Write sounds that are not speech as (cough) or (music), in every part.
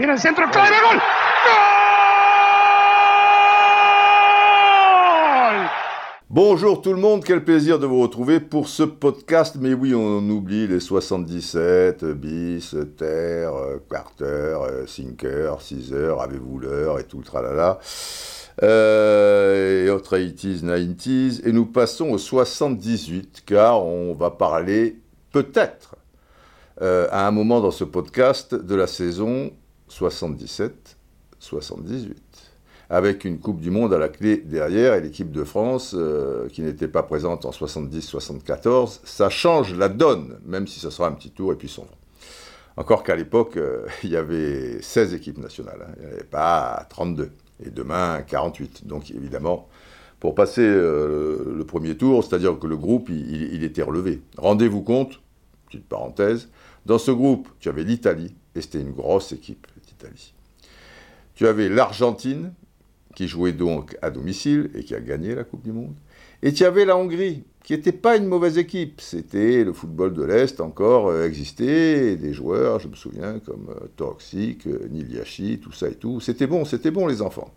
Gol. ¡Gol! Bonjour tout le monde, quel plaisir de vous retrouver pour ce podcast. Mais oui, on oublie les 77, bis, terre, quarter, sinker, 6 heures, avez-vous l'heure et tout le tralala. Euh, et autres 80s, 90s. Et nous passons au 78, car on va parler peut-être euh, à un moment dans ce podcast de la saison 77-78 avec une Coupe du Monde à la clé derrière et l'équipe de France euh, qui n'était pas présente en 70-74, ça change la donne, même si ce sera un petit tour et puis son Encore qu'à l'époque, euh, (laughs) il y avait 16 équipes nationales, hein. il n'y avait pas 32, et demain 48. Donc évidemment, pour passer euh, le premier tour, c'est-à-dire que le groupe, il, il était relevé. Rendez-vous compte, petite parenthèse, dans ce groupe, tu avais l'Italie, et c'était une grosse équipe, Tu avais l'Argentine, qui jouait donc à domicile et qui a gagné la Coupe du Monde. Et tu avais la Hongrie, qui n'était pas une mauvaise équipe. C'était le football de l'Est encore euh, existait, des joueurs, je me souviens, comme euh, Toxic, euh, Niliachi, tout ça et tout. C'était bon, c'était bon les enfants.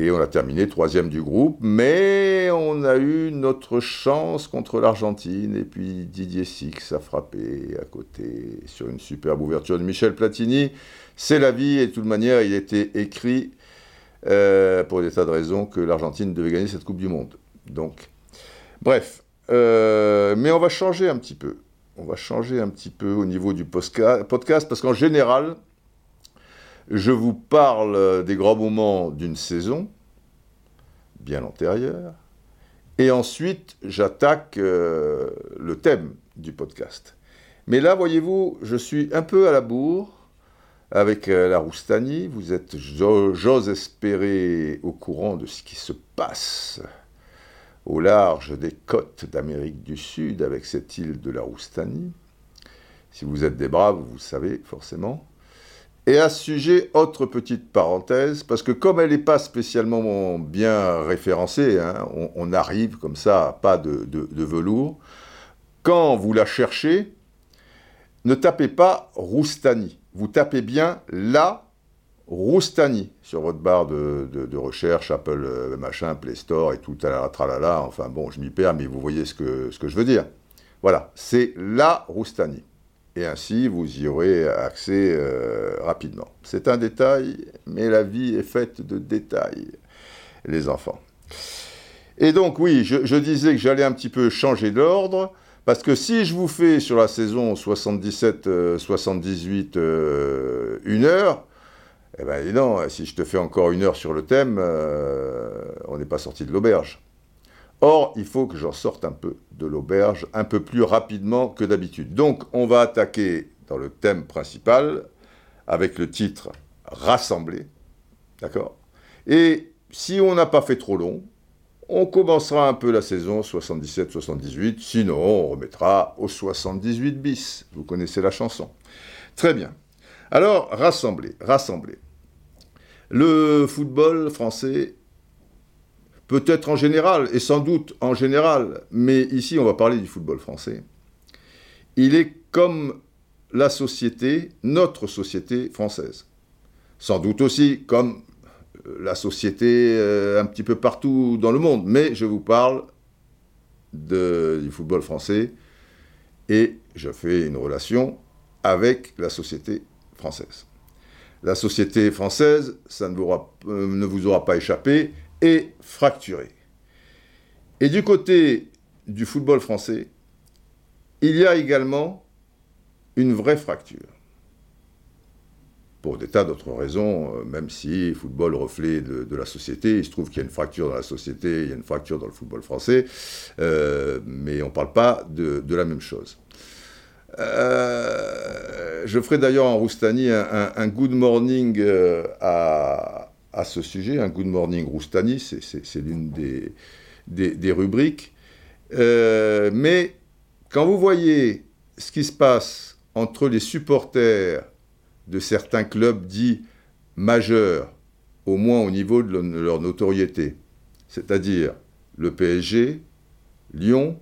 Et on a terminé troisième du groupe, mais on a eu notre chance contre l'Argentine. Et puis Didier Six a frappé à côté sur une superbe ouverture de Michel Platini. C'est la vie et de toute manière, il était écrit euh, pour des tas de raisons que l'Argentine devait gagner cette Coupe du Monde. Donc, bref. Euh, mais on va changer un petit peu. On va changer un petit peu au niveau du podcast, parce qu'en général, je vous parle des grands moments d'une saison, bien antérieure, et ensuite j'attaque euh, le thème du podcast. Mais là, voyez-vous, je suis un peu à la bourre, avec euh, la Roustanie. Vous êtes, j'ose espérer, au courant de ce qui se passe au large des côtes d'Amérique du Sud avec cette île de la Roustanie. Si vous êtes des braves, vous savez forcément. Et à ce sujet, autre petite parenthèse, parce que comme elle n'est pas spécialement bien référencée, hein, on, arrive comme ça, pas de, de velours, quand vous la cherchez, ne tapez pas Roustanie vous tapez bien la Roustani sur votre barre de, recherche, Apple, euh, machin, Play Store et tout, tralala, enfin bon, je m'y perds, mais vous voyez ce que, ce que je veux dire. Voilà, c'est la Roustani. Et ainsi, vous y aurez accès euh, rapidement. C'est un détail, mais la vie est faite de détails, les enfants. Et donc, oui, je, disais que j'allais un petit peu changer d'ordre. Parce que si je vous fais sur la saison 77-78 euh, euh, une heure, eh ben non, si je te fais encore une heure sur le thème, on n'est pas sorti de l'auberge. Or, il faut que j'en sorte un peu de l'auberge, un peu plus rapidement que d'habitude. Donc, on va attaquer dans le thème principal avec le titre Rassembler. D'accord? Et si on n'a pas fait trop long, on commencera un peu la saison 77-78, sinon on remettra au 78 bis. Vous connaissez la chanson. Très bien. Alors, rassembler, rassembler. Le football français, peut-être en général, et sans doute en général, mais ici on va parler du football français, il est comme la société, notre société française. Sans doute aussi comme la société euh, un petit peu partout dans le monde, mais je vous parle du football français et je fais une relation avec la société française. La société française, ça ne vous aura, euh, ne vous aura pas échappé, est fracturée. Et du côté du football français, il y a également une vraie fracture pour des tas d'autres raisons, euh, même si football reflet de, la société, il se trouve qu'il y a une fracture dans la société, il y a une fracture dans le football français, euh, mais on ne parle pas de, la même chose. Euh, je ferai d'ailleurs en Roustani un, good morning à, ce sujet, un good morning Roustani, c'est l'une des, rubriques. mais quand vous voyez ce qui se passe entre les supporters de certains clubs dits majeurs, au moins au niveau de leur notoriété, c'est-à-dire le PSG, Lyon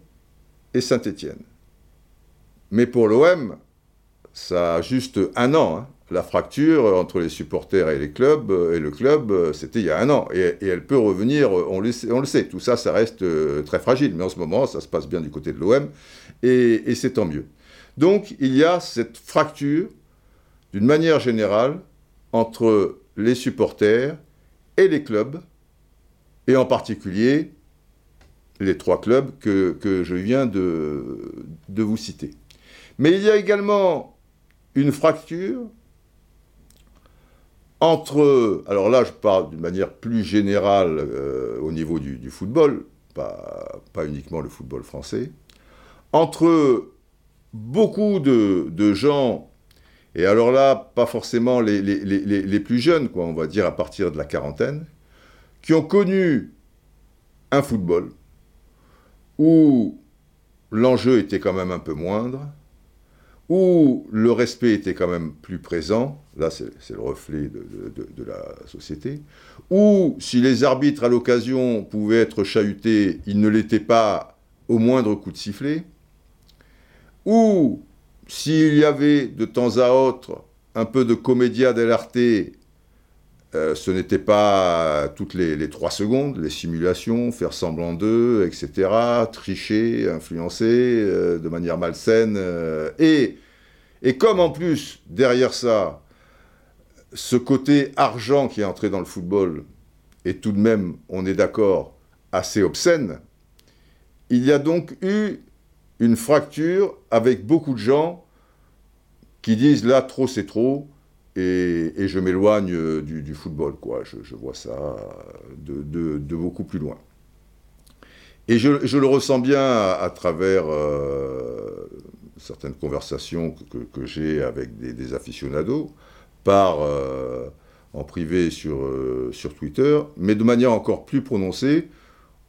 et Saint-Étienne. Mais pour l'OM, ça a juste un an, hein. La fracture entre les supporters et les clubs et le club, c'était il y a un an. Et, elle peut revenir, on le, sait, on le, sait, Tout ça, ça reste très fragile. Mais en ce moment, ça se passe bien du côté de l'OM. Et, c'est tant mieux. Donc, il y a cette fracture, d'une manière générale, entre les supporters et les clubs, et en particulier les trois clubs que, je viens de, vous citer. Mais il y a également une fracture entre, alors là je parle d'une manière plus générale euh, au niveau du, football, pas, uniquement le football français, entre beaucoup de, gens, et alors là pas forcément les, plus jeunes, quoi, on va dire à partir de la quarantaine, qui ont connu un football, où l'enjeu était quand même un peu moindre, où le respect était quand même plus présent, là c'est le reflet de, la société, où si les arbitres à l'occasion pouvaient être chahutés, ils ne l'étaient pas au moindre coup de sifflet, ou s'il y avait de temps à autre un peu de comédia dell'arte euh, ce n'était pas toutes les, trois secondes, les simulations, faire semblant d'eux, etc., tricher, influencer euh, de manière malsaine. Euh, et, et comme en plus, derrière ça, ce côté argent qui est entré dans le football est tout de même, on est d'accord, assez obscène, il y a donc eu une fracture avec beaucoup de gens qui disent là, trop c'est trop, et, je m'éloigne euh, du, football, quoi. Je, vois ça de, beaucoup plus loin. Et je, le ressens bien à, travers euh, certaines conversations que, j'ai avec des, aficionados, par, euh, en privé sur, Twitter, mais de manière encore plus prononcée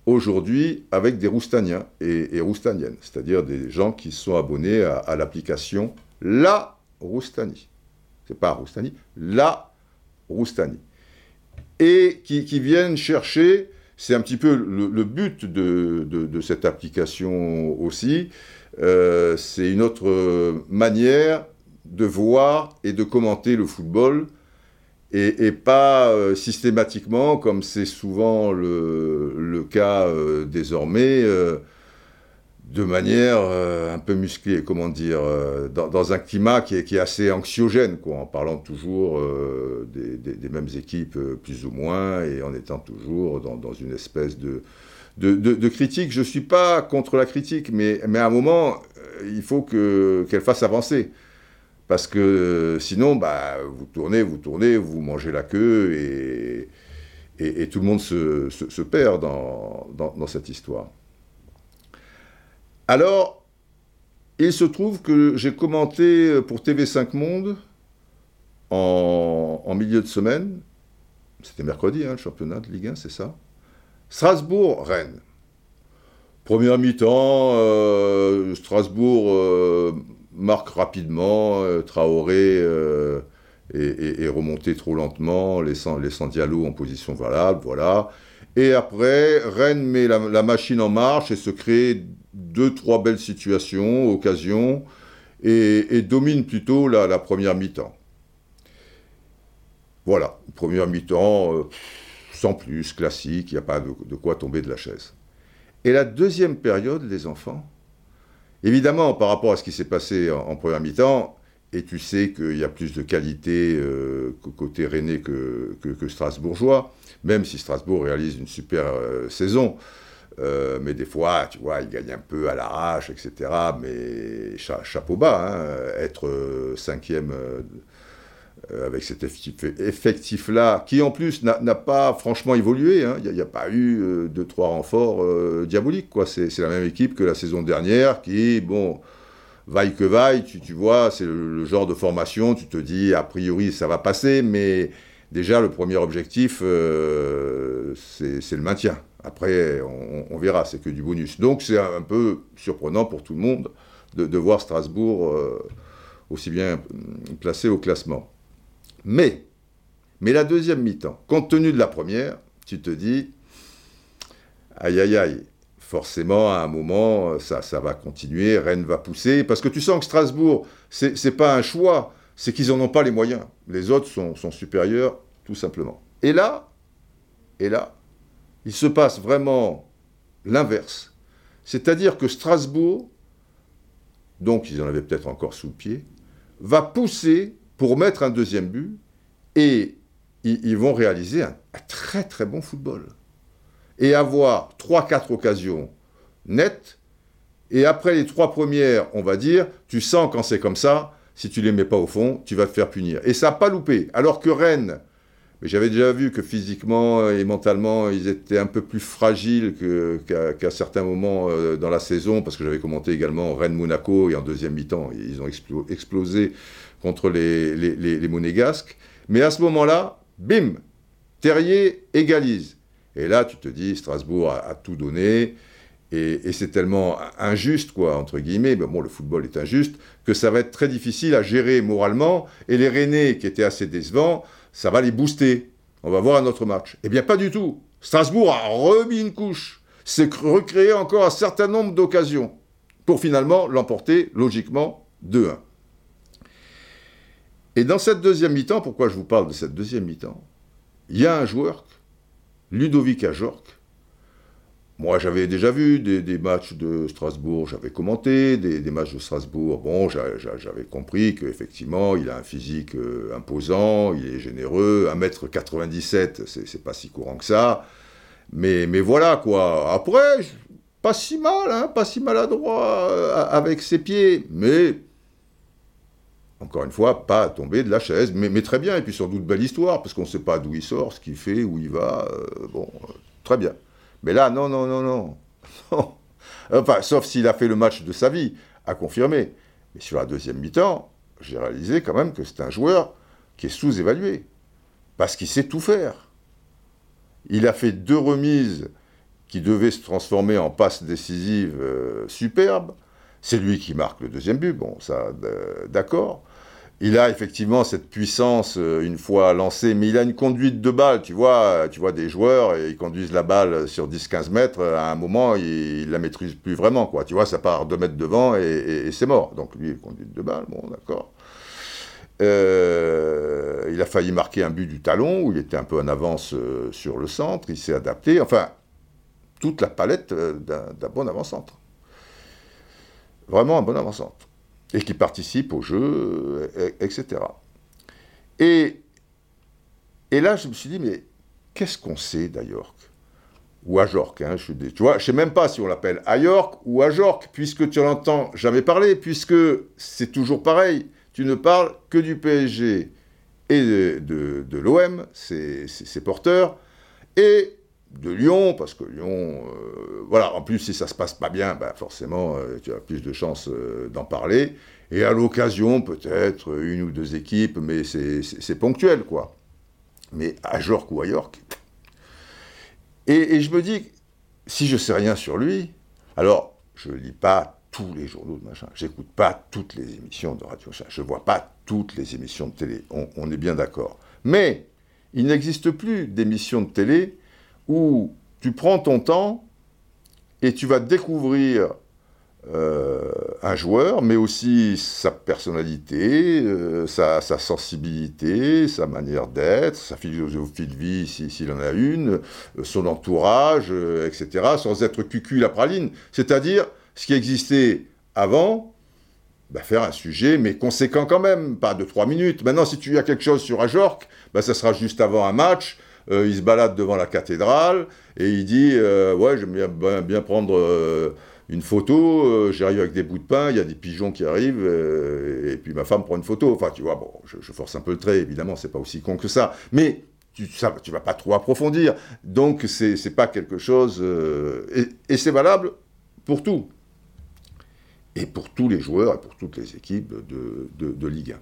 aujourd'hui avec des roustaniens et, roustaniennes, c'est-à-dire des gens qui sont abonnés à l'application La Roustanie c'est pas Roustani, la Roustani. Et qui, viennent chercher, c'est un petit peu le, but de, cette application aussi, euh, c'est une autre manière de voir et de commenter le football, et, pas euh, systématiquement, comme c'est souvent le, cas euh, désormais, de manière euh, un peu musclée, comment dire, euh, dans, un climat qui est, assez anxiogène, en parlant toujours euh, des, mêmes équipes plus ou moins et en étant toujours dans, une espèce de, critique. Je ne suis pas contre la critique, mais, à un moment, il faut qu'elle fasse avancer. Parce que sinon, bah, vous tournez, vous tournez, vous mangez la queue et, tout le monde se, perd dans cette histoire. Alors, il se trouve que j'ai commenté pour TV5 Monde en, milieu de semaine, c'était mercredi, hein, le championnat de Ligue 1, c'est ça, Strasbourg-Rennes. Première mi-temps, euh, Strasbourg euh, marque rapidement, euh, Traoré est, remonté trop lentement, laissant, laissant Diallo en position valable, voilà. Et après, Rennes met la, la machine en marche et se crée deux, trois belles situations, occasions, et, domine plutôt la, première mi-temps. Voilà, première mi-temps, euh, sans plus, classique, il n'y a pas de, quoi tomber de la chaise. Et la deuxième période, les enfants, évidemment, par rapport à ce qui s'est passé en, première mi-temps, et tu sais qu'il y a plus de qualité euh, côté René que, que, strasbourgeois, même si Strasbourg réalise une super euh, saison. Euh, mais des fois, tu vois, il gagne un peu à l'arrache, etc. Mais chapeau bas, hein, être euh, cinquième euh, avec cet effectif-là, qui en plus n'a pas franchement évolué. Hein. Il n'y a, pas eu deux, trois renforts diaboliques. C'est la même équipe que la saison dernière qui, bon, vaille que vaille, tu vois, c'est le, genre de formation, tu te dis, a priori, ça va passer, mais déjà, le premier objectif, c'est le maintien. Après, on, verra, c'est que du bonus. Donc c'est un, peu surprenant pour tout le monde de, voir Strasbourg euh, aussi bien placé au classement. Mais, mais la deuxième mi-temps, compte tenu de la première, tu te dis, aïe aïe aïe, forcément à un moment, ça, ça va continuer, Rennes va pousser, parce que tu sens que Strasbourg, c'est pas un choix, c'est qu'ils n'en ont pas les moyens. Les autres sont, sont, supérieurs, tout simplement. Et là, et là, il se passe vraiment l'inverse. C'est-à-dire que Strasbourg, donc ils en avaient peut-être encore sous le pied, va pousser pour mettre un deuxième but et ils, vont réaliser un, très très bon football. Et avoir 3-4 occasions nettes. Et après les trois premières, on va dire, tu sens quand c'est comme ça, si tu les mets pas au fond, tu vas te faire punir. Et ça n'a pas loupé. Alors que Rennes, mais j'avais déjà vu que physiquement et mentalement, ils étaient un peu plus fragiles qu'à certains moments euh, dans la saison, parce que j'avais commenté également Rennes-Monaco, et en deuxième mi-temps, ils ont explosé contre les, Monégasques. Mais à ce moment-là, bim, Terrier égalise. Et là, tu te dis, Strasbourg a, tout donné, et, c'est tellement injuste, quoi, entre guillemets, bon, le football est injuste, que ça va être très difficile à gérer moralement, et les Rennais, qui étaient assez décevants, ça va les booster. On va voir un autre match. Eh bien, pas du tout. Strasbourg a remis une couche, c'est recréé encore un certain nombre d'occasions, pour finalement l'emporter, logiquement, 2-1. Et dans cette deuxième mi-temps, pourquoi je vous parle de cette deuxième mi-temps? Il y a un joueur, Ludovic Ajorc. Moi, j'avais déjà vu des, matchs de Strasbourg, j'avais commenté des, matchs de Strasbourg. Bon, j'avais compris qu'effectivement, il a un physique euh, imposant, il est généreux. 1m97, c'est pas si courant que ça. Mais, voilà, quoi. Après, pas si mal, hein, pas si maladroit euh, avec ses pieds. Mais encore une fois, pas tomber de la chaise, mais, très bien, et puis sans doute belle histoire, parce qu'on ne sait pas d'où il sort, ce qu'il fait, où il va, euh, bon, très bien. Mais là, non, non, non, (laughs) non, Enfin, sauf s'il a fait le match de sa vie, à confirmer. Mais sur la deuxième mi-temps, j'ai réalisé quand même que c'est un joueur qui est sous-évalué, parce qu'il sait tout faire. Il a fait deux remises qui devaient se transformer en passes décisives euh, superbes. C'est lui qui marque le deuxième but, bon, ça, d'accord. Il a effectivement cette puissance euh, une fois lancé, mais il a une conduite de balle, tu vois, tu vois des joueurs, et ils conduisent la balle sur 10-15 mètres, à un moment, ils, ne la maîtrisent plus vraiment, quoi. Tu vois, ça part 2 mètres devant et, c'est mort. Donc lui, conduite de balle, bon, d'accord. Euh, il a failli marquer un but du talon, où il était un peu en avance euh, sur le centre, il s'est adapté, enfin, toute la palette d'un bon avant-centre vraiment un bon avant-centre, et qui participe au jeu, etc. Et, et là, je me suis dit, mais qu'est-ce qu'on sait d'Ayork Ou Ajorc, hein, je, tu vois, je ne sais même pas si on l'appelle Ayork ou Ajorc, puisque tu n'entends jamais parler, puisque c'est toujours pareil, tu ne parles que du PSG et de, de, de l'OM, ses porteurs, et de Lyon, parce que Lyon, euh, voilà, en plus, si ça se passe pas bien, ben forcément, euh, tu as plus de chances euh, d'en parler. Et à l'occasion, peut-être une ou deux équipes, mais c'est ponctuel, quoi. Mais à York ou à York. Et, je me dis, si je sais rien sur lui, alors je lis pas tous les journaux de machin, j'écoute pas toutes les émissions de radio, je vois pas toutes les émissions de télé, on est bien d'accord. Mais il n'existe plus d'émissions de télé où tu prends ton temps et tu vas découvrir euh, un joueur, mais aussi sa personnalité, euh, sa, sensibilité, sa manière d'être, sa philosophie de vie s'il en a une, euh, son entourage, etc., sans être cucul la praline. C'est-à-dire ce qui existait avant, bah, faire un sujet, mais conséquent quand même, pas de trois minutes. Maintenant, si tu as quelque chose sur Ajorc, bah, ça sera juste avant un match, il se balade devant la cathédrale et il dit euh, Ouais, j'aime bien, ben, bien, prendre euh, une photo, j'arrive avec des bouts de pain, il y a des pigeons qui arrivent, et puis ma femme prend une photo. Enfin, tu vois, bon, je, force un peu le trait, évidemment, c'est pas aussi con que ça. Mais tu, ça, tu vas pas trop approfondir. Donc, c'est pas quelque chose. et, c'est valable pour tout. Et pour tous les joueurs et pour toutes les équipes de, de, Ligue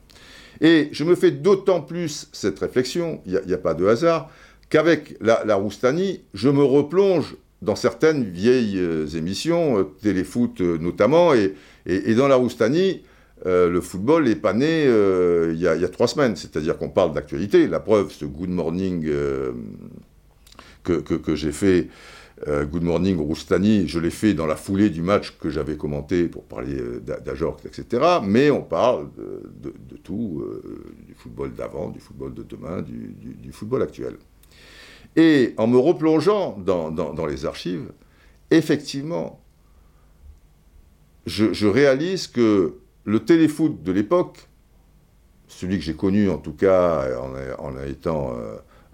1. Et je me fais d'autant plus cette réflexion, il n'y a, pas de hasard, qu'avec la, Roustanie, je me replonge dans certaines vieilles euh, émissions, euh, téléfoot euh, notamment, et, dans la Roustanie, le football n'est pas né il y, a trois semaines, c'est-à-dire qu'on parle d'actualité. La preuve, ce Good Morning que, j'ai fait Good Morning Roustani, je l'ai fait dans la foulée du match que j'avais commenté pour parler d'Ajorc, etc. Mais on parle de, tout, du football d'avant, du football de demain, du, football actuel. Et en me replongeant dans, les archives, effectivement, je, réalise que le téléfoot de l'époque, celui que j'ai connu en tout cas en, en étant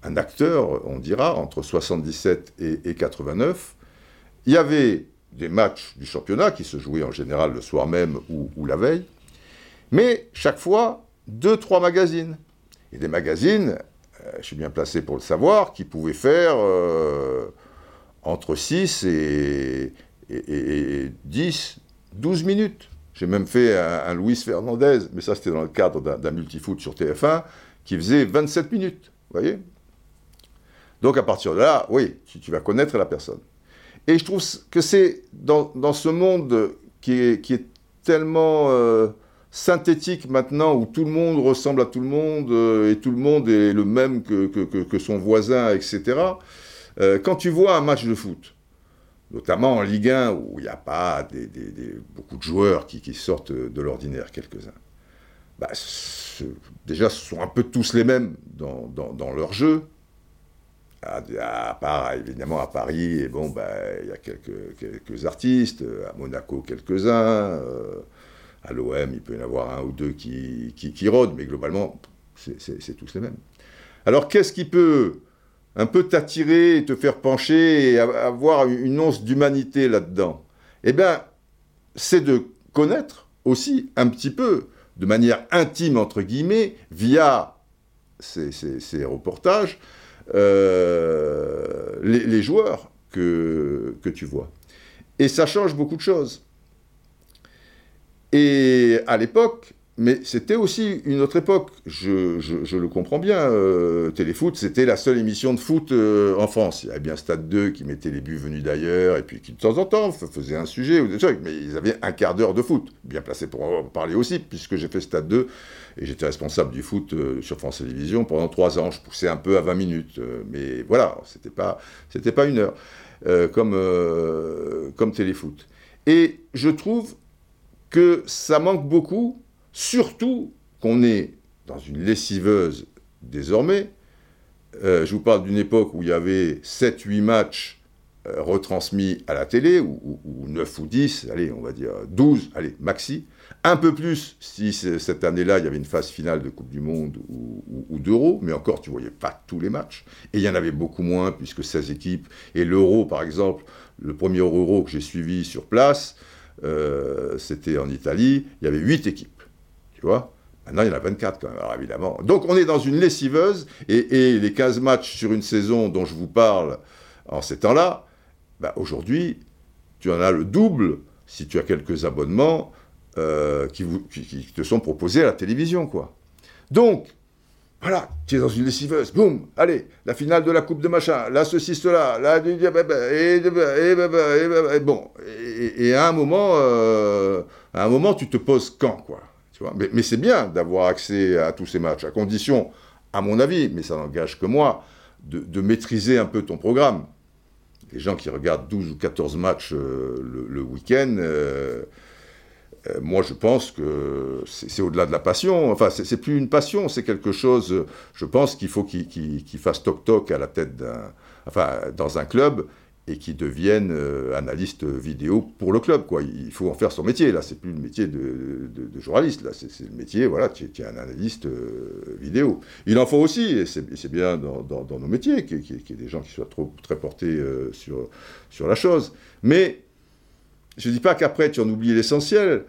un acteur, on dira, entre 77 et, 89. Il y avait des matchs du championnat qui se jouaient en général le soir même ou, la veille, mais chaque fois, deux, trois magazines. Et des magazines, euh, je suis bien placé pour le savoir, qui pouvaient faire euh, entre 6 et, 10, 12 minutes. J'ai même fait un, Luis Fernandez, mais ça c'était dans le cadre d'un multifoot sur TF1, qui faisait 27 minutes. Vous voyez? Donc à partir de là, oui, tu, vas connaître la personne. Et je trouve que c'est dans, ce monde qui est, qui est tellement euh, synthétique maintenant, où tout le monde ressemble à tout le monde, euh, et tout le monde est le même que, que, son voisin, etc. Euh, quand tu vois un match de foot, notamment en Ligue 1, où il n'y a pas beaucoup de joueurs qui, sortent de l'ordinaire, quelques-uns, bah, déjà, ce sont un peu tous les mêmes dans, dans, dans leur jeu, à, part évidemment à Paris, et bon, bah, il y a quelques, quelques artistes, à Monaco quelques-uns, euh, à l'OM il peut y en avoir un ou deux qui, qui, rôdent, mais globalement c'est tous les mêmes. Alors qu'est-ce qui peut un peu t'attirer, te faire pencher et avoir une once d'humanité là-dedans? Eh bien, c'est de connaître aussi un petit peu, de manière intime entre guillemets, via ces, ces reportages, euh, les, joueurs que, que tu vois. Et ça change beaucoup de choses. Et à l'époque, mais c'était aussi une autre époque, je, le comprends bien. Euh, Téléfoot, c'était la seule émission de foot euh, en France. Il y avait bien Stade 2 qui mettait les buts venus d'ailleurs, et puis qui de temps en temps faisait un sujet mais ils avaient un quart d'heure de foot, bien placé pour en parler aussi, puisque j'ai fait Stade 2 et j'étais responsable du foot euh, sur France Télévisions pendant trois ans. Je poussais un peu à 20 minutes, mais voilà, c'était pas, c'était pas une heure comme, comme Téléfoot. Et je trouve que ça manque beaucoup Surtout qu'on est dans une lessiveuse désormais. Euh, je vous parle d'une époque où il y avait 7-8 matchs euh, retransmis à la télé, ou, 9 ou 10, allez, on va dire 12, allez, maxi. Un peu plus si cette année-là, il y avait une phase finale de Coupe du Monde ou, d'Euro, mais encore, tu ne voyais pas tous les matchs. Et il y en avait beaucoup moins, puisque 16 équipes. Et l'Euro, par exemple, le premier Euro que j'ai suivi sur place, euh, c'était en Italie, il y avait 8 équipes. Tu vois Maintenant, il y en a 24 quand même, alors évidemment. Donc, on est dans une lessiveuse, et, les 15 matchs sur une saison dont je vous parle en ces temps-là, bah, aujourd'hui, tu en as le double si tu as quelques abonnements euh, qui, te sont proposés à la télévision, quoi. Donc, voilà, tu es dans une lessiveuse, boum, allez, la finale de la Coupe de machin, là, ceci, cela, là, et, et, et, bon, et, à un moment, euh, à un moment, tu te poses quand, quoi mais, c'est bien d'avoir accès à tous ces matchs, à condition, à mon avis, mais ça n'engage que moi, de, maîtriser un peu ton programme. Les gens qui regardent 12 ou 14 matchs euh, le, week-end, euh, moi je pense que c'est au-delà de la passion. Enfin, c'est plus une passion, c'est quelque chose, je pense qu'il faut qu'il fasse toc-toc à la tête d'un. Enfin, dans un club, et qui deviennent euh, analystes vidéo pour le club. Quoi. Il faut en faire son métier. Là, c'est plus le métier de, journaliste. Là, c'est le métier. Voilà, tu, es un analyste euh, vidéo. Il en faut aussi, et c'est bien dans, nos métiers, qu'il y, ait des gens qui soient trop, très portés euh, sur, sur la chose. Mais je ne dis pas qu'après tu en oublies l'essentiel.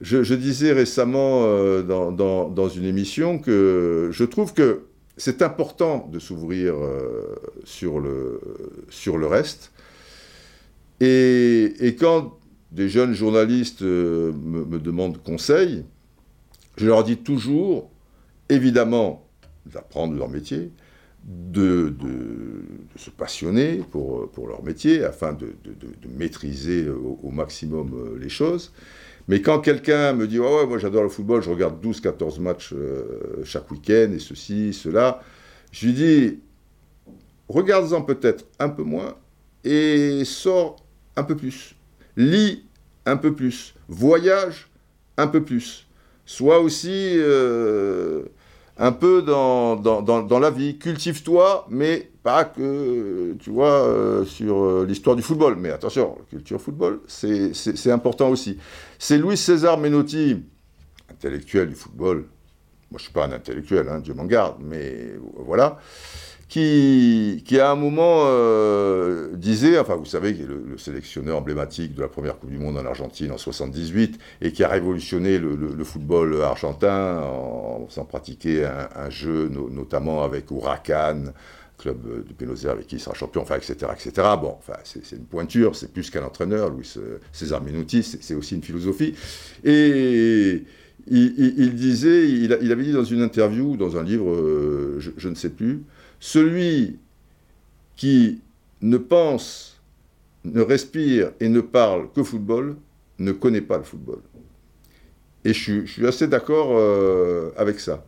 Je, disais récemment dans, une émission que je trouve que c'est important de s'ouvrir sur, le, sur le reste et, quand des jeunes journalistes euh, me, demandent conseil, je leur dis toujours, évidemment, d'apprendre leur métier, de, se passionner pour, pour, leur métier afin de, maîtriser au, maximum euh, les choses. Mais quand quelqu'un me dit ouais, moi j'adore le football, je regarde 12-14 matchs euh, chaque week-end et ceci, cela, je lui dis Regarde-en peut-être un peu moins et sors un peu plus. Lis un peu plus. Voyage un peu plus. Sois aussi euh, un peu dans, dans, la vie. Cultive-toi, mais pas que, tu vois, euh, sur euh, l'histoire du football. Mais attention, culture football, c'est important aussi. C'est Louis César Menotti, intellectuel du football. Moi, je ne suis pas un intellectuel, hein, Dieu m'en garde, mais voilà qui, qui à un moment euh, disait, enfin vous savez, le, le sélectionneur emblématique de la première Coupe du Monde en Argentine en 78 et qui a révolutionné le, football argentin en faisant pratiquer un, jeu notamment avec Huracan, club de Buenos avec qui il sera champion, enfin, etc., etc. Bon, enfin, c'est une pointure, c'est plus qu'un entraîneur, Louis César Menotti, c'est aussi une philosophie. Et il, disait, il, avait dit dans une interview, dans un livre, euh, je ne sais plus, celui qui ne pense, ne respire et ne parle que football ne connaît pas le football. Et je, suis assez d'accord euh, avec ça.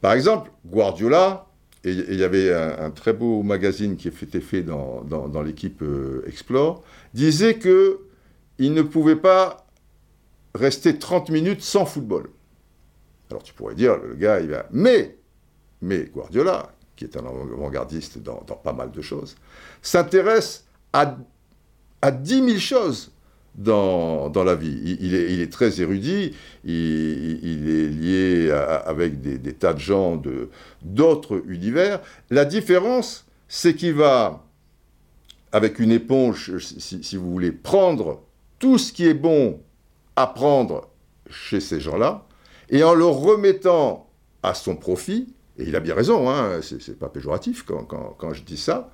Par exemple, Guardiola, et il y avait un, très beau magazine qui était fait dans, l'équipe euh, Explore, disait que il ne pouvait pas rester 30 minutes sans football. Alors tu pourrais dire, le gars, il va... Mais, mais Guardiola, qui est un avant-gardiste dans, pas mal de choses, s'intéresse à, à 10 000 choses dans, la vie. Il, est, très érudit, il, est lié avec des, tas de gens de, d'autres univers. La différence, c'est qu'il va, avec une éponge, si, si, vous voulez, prendre tout ce qui est bon à prendre chez ces gens-là, et en le remettant à son profit, et il a bien raison, hein, c'est pas péjoratif quand, je dis ça,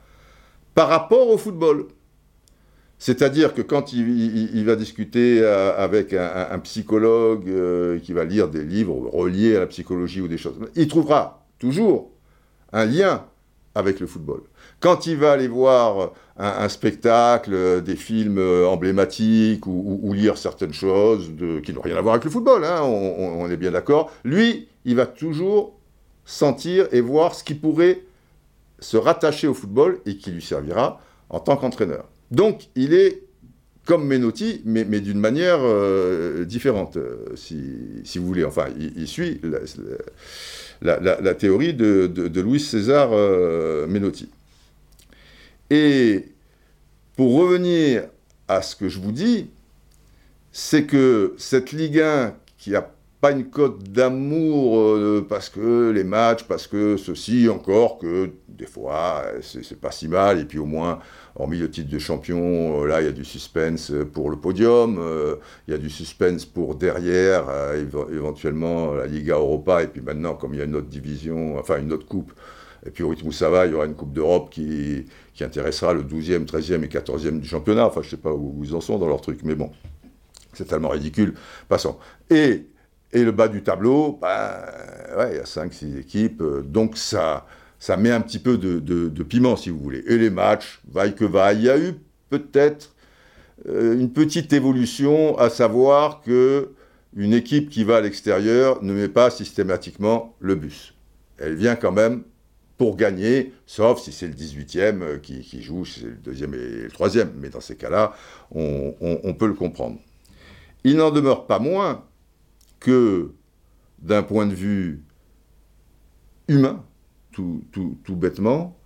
par rapport au football. C'est-à-dire que quand il, va discuter euh, avec un, psychologue euh, qui va lire des livres reliés à la psychologie ou des choses, il trouvera toujours un lien avec le football. Quand il va aller voir un, spectacle, des films emblématiques ou, lire certaines choses qui n'ont rien à voir avec le football, hein, on, est bien d'accord, lui, il va toujours sentir et voir ce qui pourrait se rattacher au football et qui lui servira en tant qu'entraîneur. Donc, il est comme Menotti, mais, d'une manière euh, différente, euh, si, vous voulez. Enfin, il, suit la, théorie de, Louis César euh, Menotti. Et pour revenir à ce que je vous dis, c'est que cette Ligue 1 qui a pas une cote d'amour euh, parce que les matchs, parce que ceci, encore que des fois c'est pas si mal, et puis au moins, hormis le titre de champion, euh, là il y a du suspense pour le podium, euh, il y a du suspense pour derrière, éventuellement la Liga Europa, et puis maintenant, comme il y a une autre division, enfin une autre coupe, et puis au rythme où ça va, il y aura une Coupe d'Europe qui, intéressera le 12e, 13e et 14e du championnat. Enfin, je sais pas où ils en sont dans leur truc, mais bon, c'est tellement ridicule. Passons. Et et le bas du tableau, ouais, il y a 5-6 équipes, euh, donc ça, ça met un petit peu de, piment, si vous voulez. Et les matchs, vaille que vaille, il y a eu peut-être euh, une petite évolution, à savoir que une équipe qui va à l'extérieur ne met pas systématiquement le bus. Elle vient quand même pour gagner, sauf si c'est le 18e euh, qui, joue, c'est le deuxième et le troisième. Mais dans ces cas-là, on peut le comprendre. Il n'en demeure pas moins que d'un point de vue humain, tout, bêtement,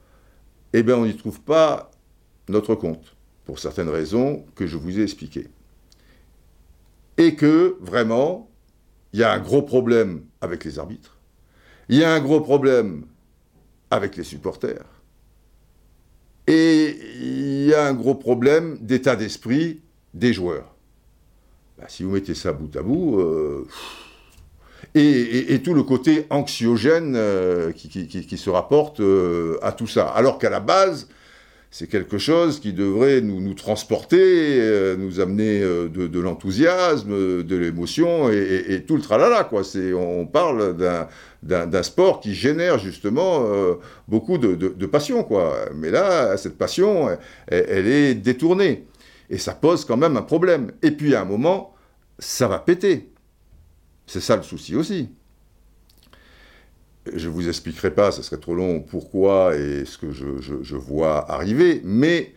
eh bien on n'y trouve pas notre compte, pour certaines raisons que je vous ai expliquées. Et que, vraiment, il y a un gros problème avec les arbitres, il y a un gros problème avec les supporters, et il y a un gros problème d'état d'esprit des joueurs. Bah, si vous mettez ça bout à bout, euh, et, tout le côté anxiogène euh, qui, se rapporte euh, à tout ça. Alors qu'à la base, c'est quelque chose qui devrait nous, transporter, nous amener de, l'enthousiasme, de l'émotion et, tout le tralala. Quoi. On parle d'un sport qui génère justement beaucoup de, passion. Quoi. Mais là, cette passion, elle est détournée. Et ça pose quand même un problème. Et puis à un moment, ça va péter. C'est ça le souci aussi. Je ne vous expliquerai pas, ce serait trop long, pourquoi et ce que je, vois arriver, mais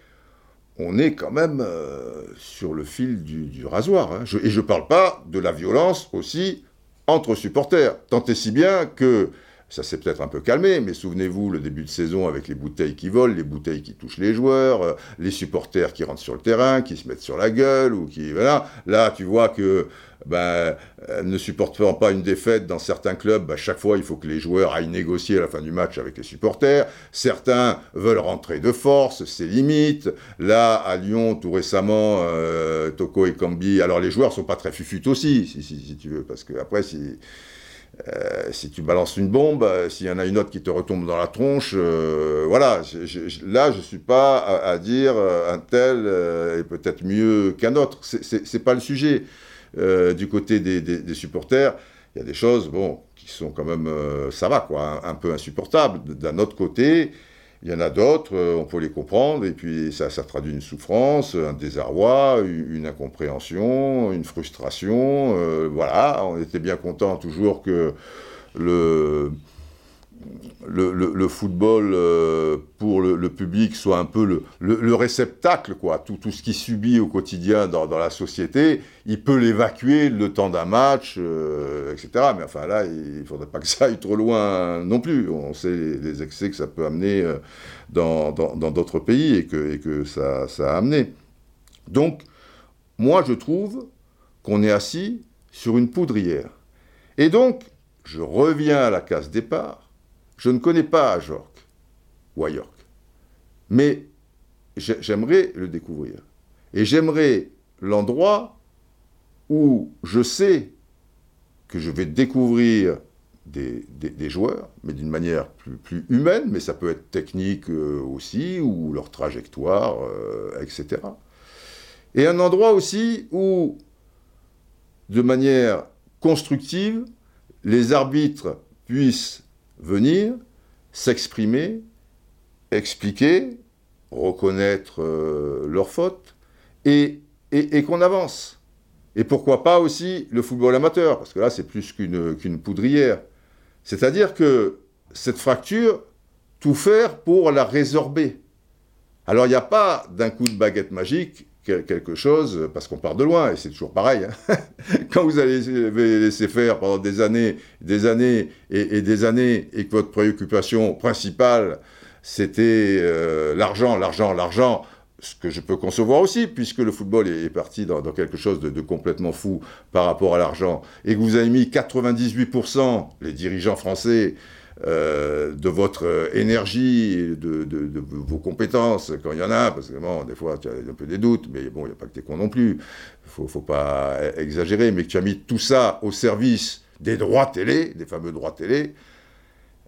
on est quand même euh, sur le fil du, rasoir. Hein. et je ne parle pas de la violence aussi entre supporters. Tant et si bien que ça s'est peut-être un peu calmé, mais souvenez-vous, le début de saison avec les bouteilles qui volent, les bouteilles qui touchent les joueurs, euh, les supporters qui rentrent sur le terrain, qui se mettent sur la gueule, ou qui... Voilà. Là, tu vois que ben, euh, ne supportant pas une défaite dans certains clubs, ben, chaque fois, il faut que les joueurs aillent négocier à la fin du match avec les supporters. Certains veulent rentrer de force, c'est limite. Là, à Lyon, tout récemment, euh, Toko et Cambi, alors les joueurs sont pas très fufutes aussi, si, si tu veux, parce que après, si euh, si tu balances une bombe, euh, s'il y en a une autre qui te retombe dans la tronche, euh, voilà. là, je ne suis pas à, dire un tel est peut-être mieux qu'un autre. C'est pas le sujet. du côté des, supporters, il y a des choses, bon, qui sont quand même, ça va quoi, un peu insupportables. D'un autre côté, il y en a d'autres, euh, on peut les comprendre, et puis ça, ça traduit une souffrance, un désarroi, une incompréhension, une frustration. Euh, voilà, on était bien content toujours que le, le, football euh, pour le, public soit un peu le, réceptacle, quoi. Tout, tout, ce qui subit au quotidien dans, la société, il peut l'évacuer le temps d'un match, euh, etc. Mais enfin là, il ne faudrait pas que ça aille trop loin non plus. On sait les, excès que ça peut amener euh, dans d'autres pays et que, et que ça a amené. Donc, moi, je trouve qu'on est assis sur une poudrière. Et donc, je reviens à la case départ je ne connais pas Ajorc ou à York, mais j'aimerais le découvrir. Et j'aimerais l'endroit où je sais que je vais découvrir des, joueurs, mais d'une manière plus, humaine, mais ça peut être technique euh, aussi, ou leur trajectoire, euh, etc. Et un endroit aussi où, de manière constructive, les arbitres puissent venir, s'exprimer, expliquer, reconnaître euh, leurs fautes, et, et, qu'on avance. Et pourquoi pas aussi le football amateur, parce que là c'est plus qu'une poudrière. C'est-à-dire que cette fracture, tout faire pour la résorber. Alors il n'y a pas d'un coup de baguette magique quelque chose, parce qu'on part de loin, et c'est toujours pareil. Hein. (laughs) Quand vous allez laisser faire pendant des années, des années et, des années, et que votre préoccupation principale, c'était euh, l'argent, l'argent, l'argent, ce que je peux concevoir aussi, puisque le football est, parti dans, quelque chose de, de, complètement fou par rapport à l'argent, et que vous avez mis 98%, les dirigeants français, euh, de votre énergie, de, vos compétences, quand il y en a, parce que bon, des fois tu as un peu des doutes, mais bon, il n'y a pas que tes cons non plus, il faut, faut pas exagérer, mais que tu as mis tout ça au service des droits télé, des fameux droits télé,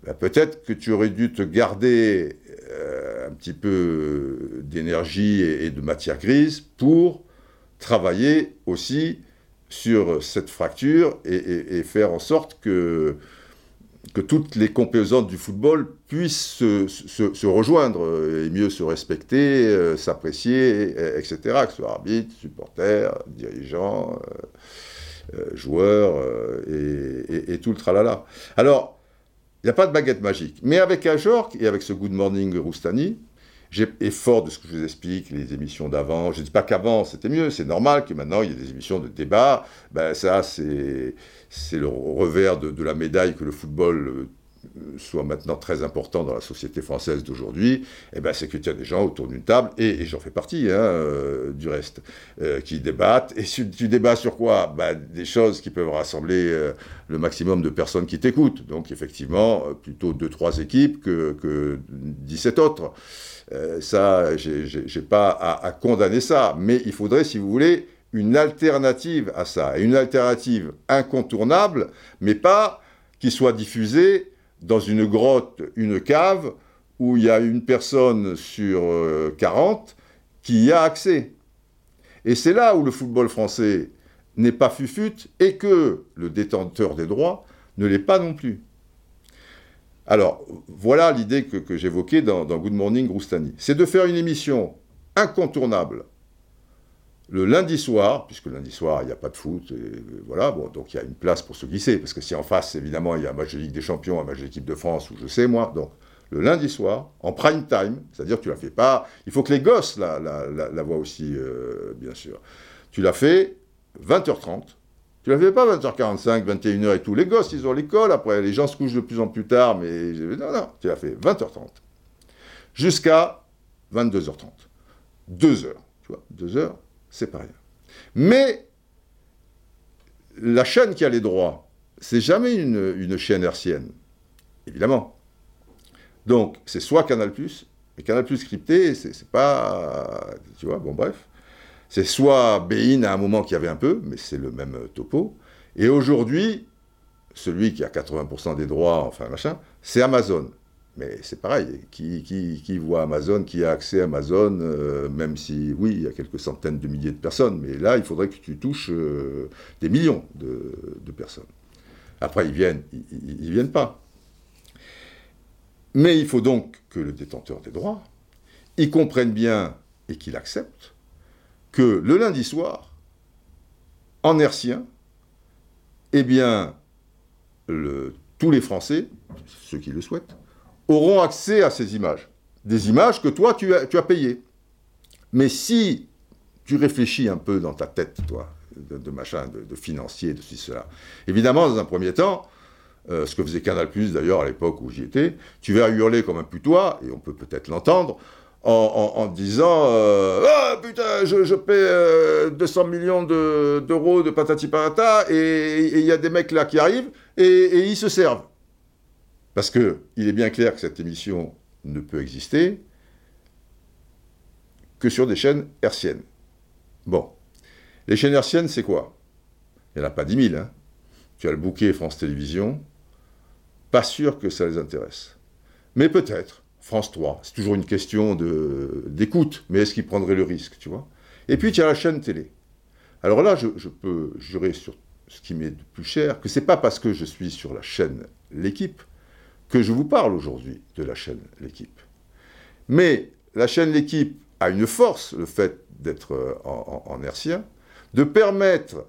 ben peut-être que tu aurais dû te garder euh, un petit peu d'énergie et, de matière grise pour travailler aussi sur cette fracture et faire en sorte que que toutes les composantes du football puissent se, rejoindre euh, et mieux se respecter, euh, s'apprécier, etc. Que ce soit arbitre, supporter, dirigeant, euh, joueur et, tout le tralala. Alors, il n'y a pas de baguette magique. Mais avec Ajorc et avec ce Good Morning Roustani, et fort de ce que je vous explique, les émissions d'avant, je ne dis pas qu'avant c'était mieux, c'est normal que maintenant il y ait des émissions de débat, ben ça c'est le revers de, la médaille que le football euh, soit maintenant très important dans la société française d'aujourd'hui, eh ben c'est que tu as des gens autour d'une table, et, j'en fais partie hein, euh, du reste, euh, qui débattent. Et tu, débats sur quoi? Ben, Des choses qui peuvent rassembler le maximum de personnes qui t'écoutent. Donc effectivement, plutôt 2-3 équipes que, que 17 autres. Ça, j'ai pas à, condamner ça, mais il faudrait, si vous voulez, une alternative à ça, une alternative incontournable, mais pas qui soit diffusée dans une grotte, une cave, où il y a une personne sur 40 euh, qui y a accès. Et c'est là où le football français n'est pas fufute et que le détenteur des droits ne l'est pas non plus. Alors, voilà l'idée que, j'évoquais dans, Good Morning Roustani. C'est de faire une émission incontournable le lundi soir, puisque lundi soir, il n'y a pas de foot, et voilà, bon, donc il y a une place pour se glisser, parce que si en face, évidemment, il y a un match de Ligue des Champions, un match de de France, ou je sais, moi, donc le lundi soir, en prime time, c'est-à-dire que tu la fais pas, il faut que les gosses la, voient aussi, euh, bien sûr. Tu l'as fait 20h30, tu la fais pas 20h45, 21h et tout. Les gosses, ils ont l'école, après les gens se couchent de plus en plus tard, mais non, non, tu l'as fait 20h30 jusqu'à 22h30. Deux heures, tu vois, deux heures, c'est pas rien. Mais la chaîne qui a les droits, c'est jamais une, chaîne hertzienne, évidemment. Donc, c'est soit Canal+, et Canal+, crypté, c'est pas... Tu vois, bon, bref. C'est soit Bein à un moment qui avait un peu, mais c'est le même topo. Et aujourd'hui, celui qui a 80% des droits, enfin machin, c'est Amazon. Mais c'est pareil, qui, voit Amazon, qui a accès à Amazon, euh, même si, oui, il y a quelques centaines de milliers de personnes, mais là, il faudrait que tu touches euh, des millions de, personnes. Après, ils viennent, ils, ils viennent pas. Mais il faut donc que le détenteur des droits, y comprenne bien et qu'il accepte que le lundi soir, en hercien, eh bien, tous les Français, ceux qui le souhaitent, auront accès à ces images. Des images que toi, tu as, payées. Mais si tu réfléchis un peu dans ta tête, toi, de, machin, de, de, financier, de ceci, cela, évidemment, dans un premier temps, euh, ce que faisait Canal Plus d'ailleurs à l'époque où j'y étais, tu vas hurler comme un putois, et on peut peut-être l'entendre, en, disant euh, Ah putain, je, paie 200 euh, millions d'euros de, patati patata, et il y a des mecs là qui arrivent, et, ils se servent. Parce qu'il est bien clair que cette émission ne peut exister que sur des chaînes hertziennes. Bon. Les chaînes hertziennes, c'est quoi? Il n'y en a pas 10 000. Hein. Tu as le bouquet France Télévisions, pas sûr que ça les intéresse. Mais peut-être, France 3, c'est toujours une question d'écoute, mais est-ce qu'ils prendraient le risque, tu vois? Et puis, tu as la chaîne télé. Alors là, je, peux jurer sur ce qui m'est le plus cher, que c'est pas parce que je suis sur la chaîne L'équipe que je vous parle aujourd'hui de la chaîne L'équipe. Mais la chaîne L'équipe a une force, le fait d'être euh, en, en, de permettre,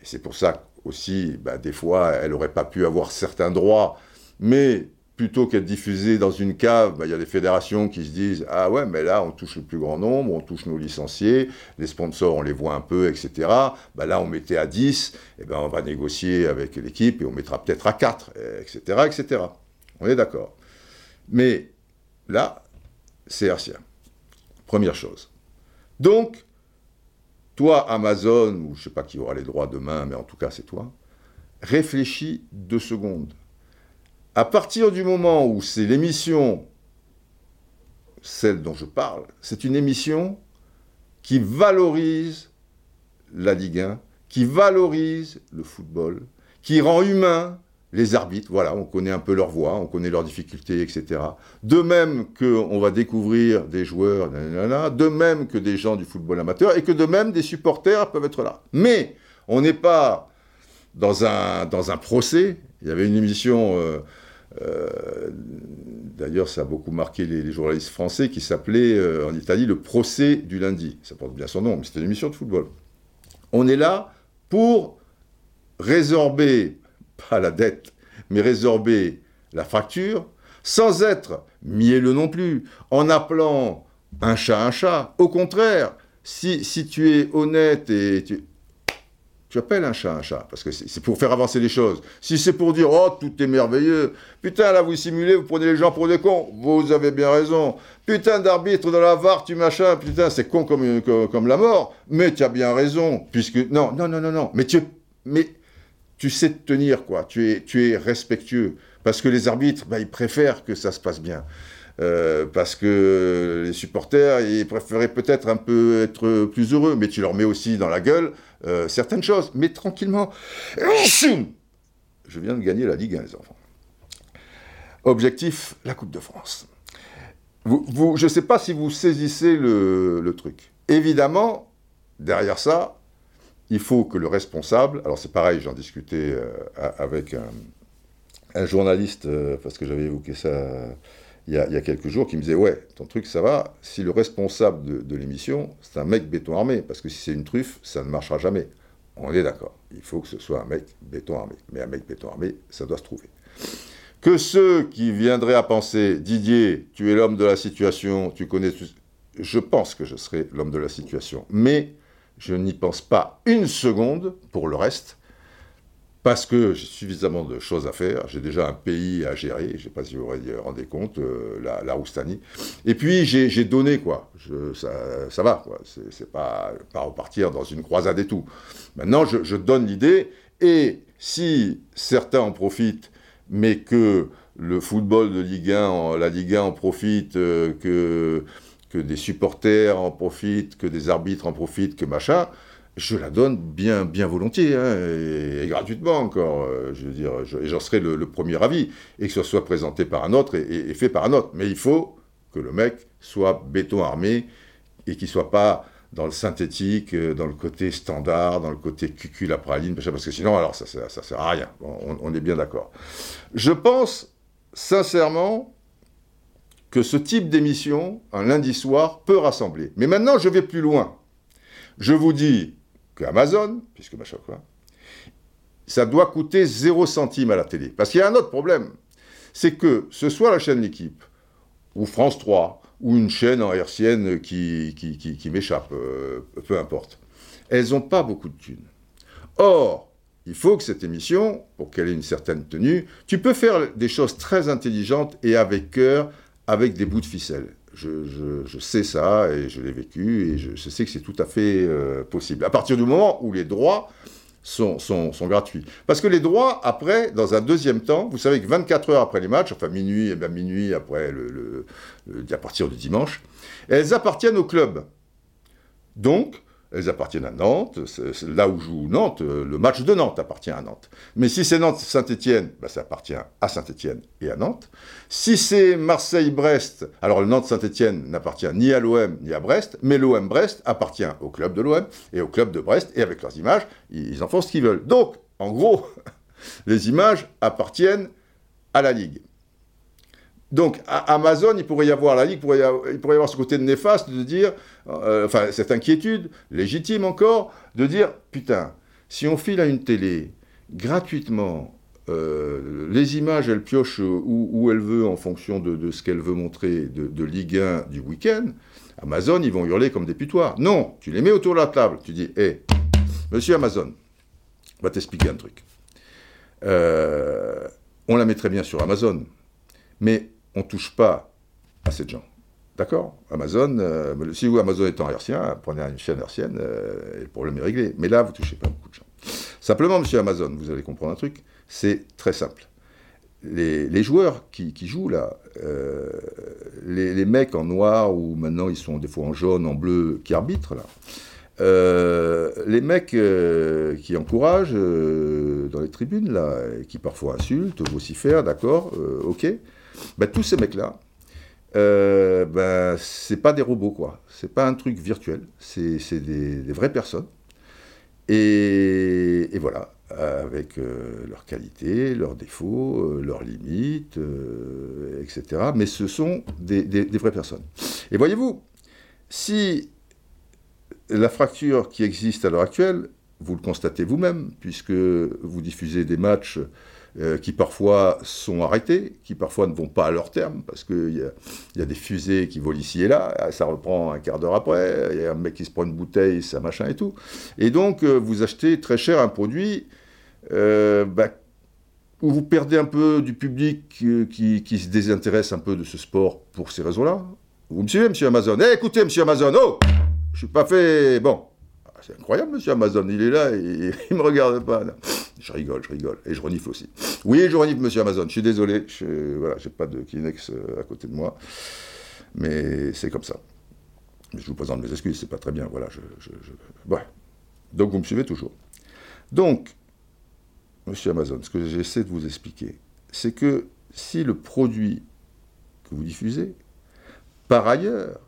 et c'est pour ça aussi, bah, des fois, elle n'aurait pas pu avoir certains droits mais plutôt qu'être diffusé dans une cave, bah, il y a des fédérations qui se disent Ah ouais, mais là, on touche le plus grand nombre, on touche nos licenciés, les sponsors, on les voit un peu, etc. Bah, là, on mettait à 10, et ben, on va négocier avec l'équipe et on mettra peut-être à 4, etc., etc. On est d'accord. Mais là, c'est hercien. Première chose. Donc, toi, Amazon, ou je ne sais pas qui aura les droits demain, mais en tout cas, c'est toi, réfléchis deux secondes à partir du moment où c'est l'émission, celle dont je parle, c'est une émission qui valorise la Ligue 1, qui valorise le football, qui rend humain les arbitres. Voilà, on connaît un peu leur voix, on connaît leurs difficultés, etc. De même qu'on va découvrir des joueurs, de même que des gens du football amateur, et que de même des supporters peuvent être là. Mais on n'est pas dans un, dans un procès. Il y avait une émission... Euh, euh, d'ailleurs, ça a beaucoup marqué les, journalistes français qui s'appelait euh, en Italie le procès du lundi. Ça porte bien son nom, mais c'était une émission de football. On est là pour résorber, pas la dette, mais résorber la fracture, sans être mielleux non plus, en appelant un chat un chat. Au contraire, si, si tu es honnête et tu, tu appelles un chat un chat, parce que c'est pour faire avancer les choses. Si c'est pour dire, oh, tout est merveilleux, putain, là, vous simulez, vous prenez les gens pour des cons, vous avez bien raison. Putain d'arbitre dans la VAR, tu machin, putain, c'est con comme, comme, la mort, mais tu as bien raison, puisque... Non, non, non, non, non, mais tu, mais tu sais te tenir, quoi, tu es, tu es respectueux, parce que les arbitres, bah, ils préfèrent que ça se passe bien. Euh, parce que les supporters, ils préféraient peut-être un peu être plus heureux, mais tu leur mets aussi dans la gueule euh, certaines choses, mais tranquillement. Je viens de gagner la Ligue 1, les enfants. Objectif, la Coupe de France. Vous, je ne sais pas si vous saisissez le, truc. Évidemment, derrière ça, il faut que le responsable, alors c'est pareil, j'en discutais euh, avec un, journaliste, parce que j'avais évoqué ça il y, a, quelques jours qui me disait Ouais, ton truc, ça va. Si le responsable de, l'émission, c'est un mec béton armé, parce que si c'est une truffe, ça ne marchera jamais. On est d'accord. Il faut que ce soit un mec béton armé. Mais un mec béton armé, ça doit se trouver. que ceux qui viendraient à penser Didier, tu es l'homme de la situation, tu connais. Je pense que je serai l'homme de la situation. Mais je n'y pense pas une seconde pour le reste parce que j'ai suffisamment de choses à faire. J'ai déjà un pays à gérer, je ne sais pas si vous vous rendez compte, euh, la, Roustanie. Et puis j'ai donné, quoi. Ça, va, quoi. C'est pas, pas repartir dans une croisade et tout. Maintenant, je, je donne l'idée, et si certains en profitent, mais que le football de Ligue 1, la Ligue 1 en profite, euh, que, que des supporters en profitent, que des arbitres en profitent, que machin, je la donne bien, bien volontiers, hein, et, gratuitement encore. Euh, je veux dire, et j'en serai le, premier avis, et que ce soit présenté par un autre et, fait par un autre. Mais il faut que le mec soit béton armé et qu'il soit pas dans le synthétique, euh, dans le côté standard, dans le côté cucul la praline, parce que sinon, alors ça, ça, sert à rien. on est bien d'accord. Je pense sincèrement que ce type d'émission, un lundi soir, peut rassembler. Mais maintenant, je vais plus loin. Je vous dis, Amazon, puisque machin quoi, ça doit coûter 0 centime à la télé. Parce qu'il y a un autre problème, c'est que ce soit la chaîne L'équipe, ou France 3, ou une chaîne en hertzienne qui, qui, m'échappe, euh, peu importe, elles n'ont pas beaucoup de thunes. Or, il faut que cette émission, pour qu'elle ait une certaine tenue, tu peux faire des choses très intelligentes et avec cœur, avec des bouts de ficelle. Je, sais ça et je l'ai vécu et je, sais que c'est tout à fait euh, possible. À partir du moment où les droits sont, gratuits. Parce que les droits, après, dans un deuxième temps, vous savez que 24 heures après les matchs, enfin minuit, et bien minuit après le, à partir du dimanche, elles appartiennent au club. Donc, elles appartiennent à Nantes. Là où joue Nantes, euh, le match de Nantes appartient à Nantes. Mais si c'est Nantes-Saint-Etienne, bah, ça appartient à Saint-Etienne et à Nantes. Si c'est Marseille-Brest, alors le Nantes-Saint-Etienne n'appartient ni à l'OM ni à Brest, mais l'OM-Brest appartient au club de l'OM et au club de Brest, et avec leurs images, ils en font ce qu'ils veulent. Donc, en gros, (laughs) les images appartiennent à la Ligue. Donc, à Amazon, il pourrait y avoir la Ligue, il pourrait y avoir, ce côté néfaste de dire, euh, enfin, cette inquiétude, légitime encore, de dire, putain, si on file à une télé gratuitement euh, les images, elle pioche où, elle veut en fonction de, ce qu'elle veut montrer de, Ligue 1 du week-end, Amazon, ils vont hurler comme des putoirs. Non, tu les mets autour de la table, tu dis, hé, monsieur Amazon, on va t'expliquer un truc. Euh, on la met très bien sur Amazon, mais on ne touche pas à ces gens. D'accord? Amazon, euh, si vous, Amazon est en hertien, prenez une chaîne hertzienne euh, et le problème est réglé. Mais là, vous ne touchez pas beaucoup de gens. Simplement, monsieur Amazon, vous allez comprendre un truc, c'est très simple. Les, joueurs qui, jouent là, euh, les, mecs en noir ou maintenant ils sont des fois en jaune, en bleu, qui arbitrent là, les mecs qui encouragent dans les tribunes là, qui parfois insultent, vocifèrent, d'accord, ok, bah, tous ces mecs-là, euh, bah, c'est pas des robots, quoi. C'est pas un truc virtuel. C'est des, vraies personnes. Et, voilà, avec euh, leurs qualités, leurs défauts, euh, leurs limites, euh, etc. Mais ce sont des, vraies personnes. Et voyez-vous, si la fracture qui existe à l'heure actuelle, vous le constatez vous-même, puisque vous diffusez des matchs qui parfois sont arrêtés, qui parfois ne vont pas à leur terme, parce qu'il y, a des fusées qui volent ici et là, ça reprend un quart d'heure après, il y a un mec qui se prend une bouteille, ça machin et tout. Et donc, euh, vous achetez très cher un produit euh, bah, où vous perdez un peu du public qui, qui, se désintéresse un peu de ce sport pour ces raisons-là. Vous me suivez, monsieur Amazon? Eh, écoutez, monsieur Amazon, oh Je suis pas fait... Bon, ah, c'est incroyable, monsieur Amazon, il est là, et, (laughs) il me regarde pas. Je rigole, je rigole. Et je renifle aussi. Oui, je renifle, monsieur Amazon. Je suis désolé. Je j'ai pas de Kleenex euh, à côté de moi. Mais c'est comme ça. Je vous présente mes excuses, c'est pas très bien. Voilà, je, Donc vous me suivez toujours. Donc, monsieur Amazon, ce que j'essaie de vous expliquer, c'est que si le produit que vous diffusez, par ailleurs,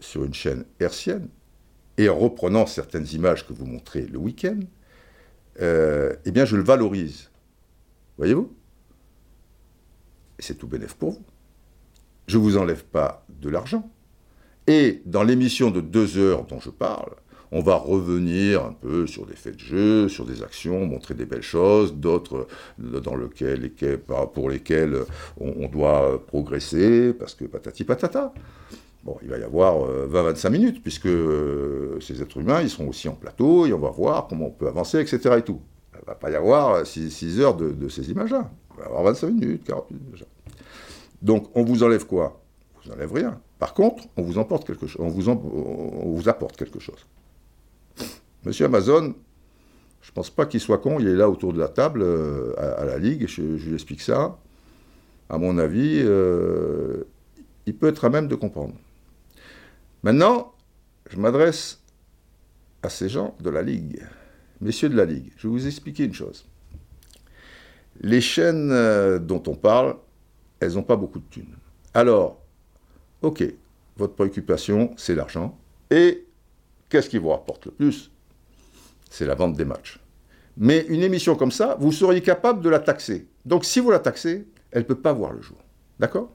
sur une chaîne hertzienne, et en reprenant certaines images que vous montrez le week-end, euh, eh bien, je le valorise. Voyez-vous? C'est tout bénéf pour vous. Je ne vous enlève pas de l'argent. Et dans l'émission de deux heures dont je parle, On va revenir un peu sur des faits de jeu, sur des actions, montrer des belles choses, d'autres dans lesquelles, pour lesquelles on, doit progresser, parce que patati patata. Bon, il va y avoir 20-25 minutes, puisque ces êtres humains, ils seront aussi en plateau, et on va voir comment on peut avancer, etc. et tout. Ne va pas y avoir 6, heures de, ces images-là. Il va y avoir 25 minutes, 40 minutes déjà. Donc, on vous enlève quoi? On vous enlève rien. Par contre, on vous, emporte quelque on on vous apporte quelque chose. Monsieur Amazon, je ne pense pas qu'il soit con, il est là autour de la table euh, à, la Ligue, je, lui explique ça. À mon avis, euh, il peut être à même de comprendre. Maintenant, je m'adresse à ces gens de la Ligue. Messieurs de la Ligue, je vais vous expliquer une chose. Les chaînes euh, dont on parle, elles n'ont pas beaucoup de thunes. Alors, ok, votre préoccupation, c'est l'argent. Et qu'est-ce qui vous rapporte le plus? C'est la vente des matchs. Mais une émission comme ça, vous seriez capable de la taxer. Donc si vous la taxez, elle ne peut pas voir le jour. D'accord?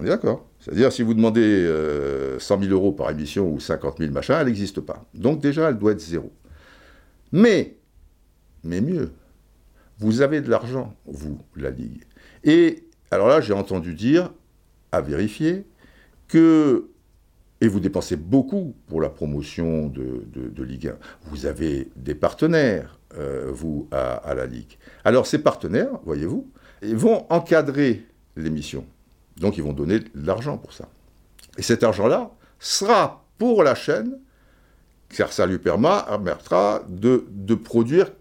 On est d'accord C'est-à-dire, si vous demandez 100 euh, 000 euros par émission ou 50 000 machins, elle n'existe pas. Donc déjà, elle doit être zéro. Mais, mais mieux, vous avez de l'argent, vous, la Ligue. Et alors là, j'ai entendu dire, à vérifier, que, et vous dépensez beaucoup pour la promotion de, Ligue 1, vous avez des partenaires, euh, vous, à, la Ligue. Alors ces partenaires, voyez-vous, vont encadrer l'émission. Donc ils vont donner de l'argent pour ça. Et cet argent-là sera pour la chaîne, car ça lui permettra de, de produire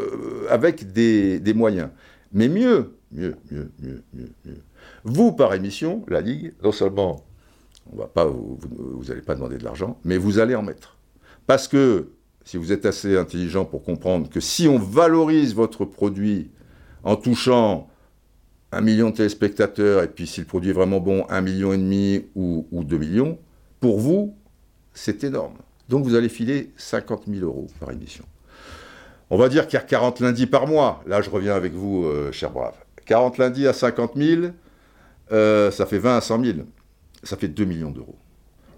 euh, avec des, des moyens. Mais mieux, mieux, mieux, mieux, mieux, mieux. Vous, par émission, la Ligue, non seulement on va pas, vous n'allez pas demander de l'argent, mais vous allez en mettre. Parce que, si vous êtes assez intelligent pour comprendre que si on valorise votre produit en touchant un million de téléspectateurs, et puis si le produit est vraiment bon, un million et demi ou, ou deux millions, pour vous, c'est énorme. Donc vous allez filer 50 000 euros par émission. On va dire qu'il y a 40 lundis par mois. Là, je reviens avec vous, euh, cher brave. 40 lundis à 50 000, euh, ça fait 20 à 100 000. Ça fait 2 millions d'euros.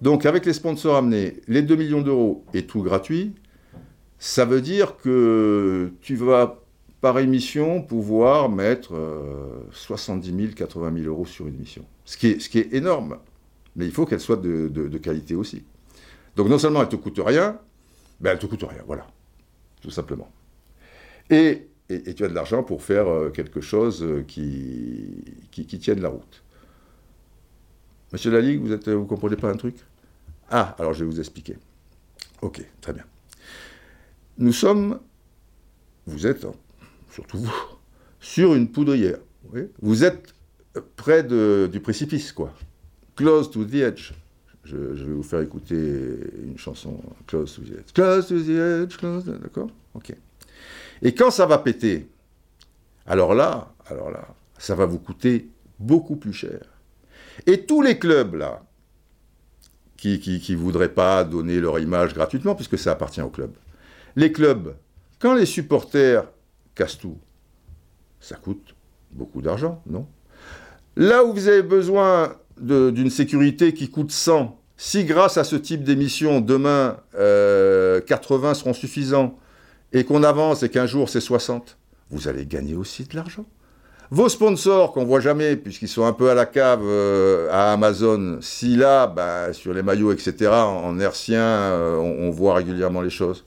Donc, avec les sponsors amenés, les 2 millions d'euros et tout gratuit, ça veut dire que tu vas, par émission, pouvoir mettre 70 000, 80 000 euros sur une émission. Ce qui est, ce qui est énorme. Mais il faut qu'elle soit de, qualité aussi. Donc, non seulement elle te coûte rien, mais elle ne te coûte rien, voilà. Tout simplement. Et tu as de l'argent pour faire euh, quelque chose euh, qui, qui, tienne la route. Monsieur Laligue, vous ne comprenez pas un truc? Ah, alors je vais vous expliquer. Ok, très bien. Nous sommes, vous êtes, hein, surtout vous, sur une poudrière. vous êtes près de, du précipice, quoi. Close to the edge. Je, vais vous faire écouter une chanson, Close to the edge. Close to the edge, close, d'accord? Ok. Et quand ça va péter, alors là, alors là, ça va vous coûter beaucoup plus cher. Et tous les clubs, là, qui ne voudraient pas donner leur image gratuitement, puisque ça appartient au club, les clubs, quand les supporters cassent tout, ça coûte beaucoup d'argent, non? Là où vous avez besoin d'une sécurité qui coûte 100, si grâce à ce type d'émission, demain, 80 euh, seront suffisants, et qu'on avance et qu'un jour c'est 60, vous allez gagner aussi de l'argent. Vos sponsors qu'on voit jamais, puisqu'ils sont un peu à la cave euh, à Amazon, si là, bah, sur les maillots, etc., en, hercien, euh, on, voit régulièrement les choses.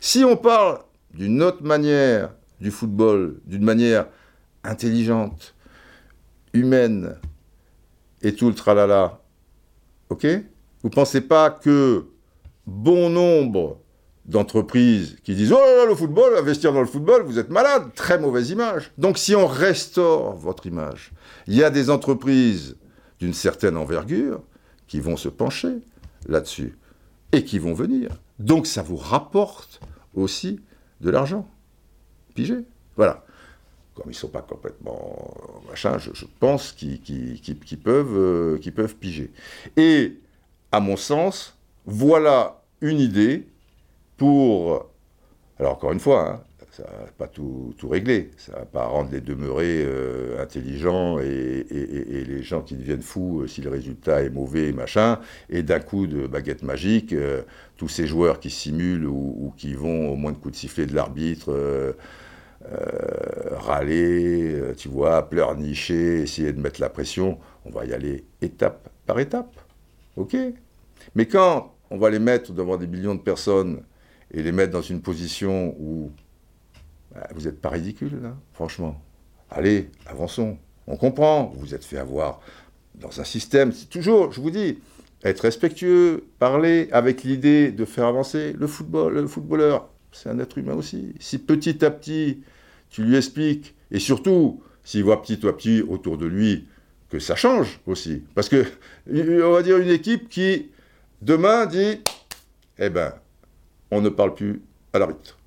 Si on parle d'une autre manière du football, d'une manière intelligente, humaine, et tout le tralala, ok? Vous pensez pas que bon nombre d'entreprises qui disent Oh là là, le football, investir dans le football, vous êtes malade, très mauvaise image. Donc si on restaure votre image, il y a des entreprises d'une certaine envergure qui vont se pencher là-dessus et qui vont venir. Donc ça vous rapporte aussi de l'argent. Pigé. Voilà. Comme ils ne sont pas complètement machin, je, pense qu'ils peuvent, euh, piger. Et à mon sens, voilà une idée pour, alors encore une fois, hein, ça va pas tout, tout régler. Ça va pas rendre les demeurés euh, intelligents et, les gens qui deviennent fous si le résultat est mauvais, machin. Et d'un coup de baguette magique, tous ces joueurs qui simulent ou, qui vont au moins de coups de sifflet de l'arbitre. Râler, tu vois, pleurnicher, essayer de mettre la pression, on va y aller étape par étape. OK Mais quand on va les mettre devant des millions de personnes et les mettre dans une position où bah, vous n'êtes pas ridicule, là, franchement. Allez, avançons. On comprend, vous êtes fait avoir dans un système, c'est toujours, je vous dis, être respectueux, parler avec l'idée de faire avancer le football, le footballeur, c'est un être humain aussi. Si petit à petit, tu lui expliques, et surtout, s'il voit petit à petit autour de lui que ça change aussi. Parce que, (laughs) on va dire, une équipe qui, demain, dit, eh ben, on ne parle plus à l'arbitre.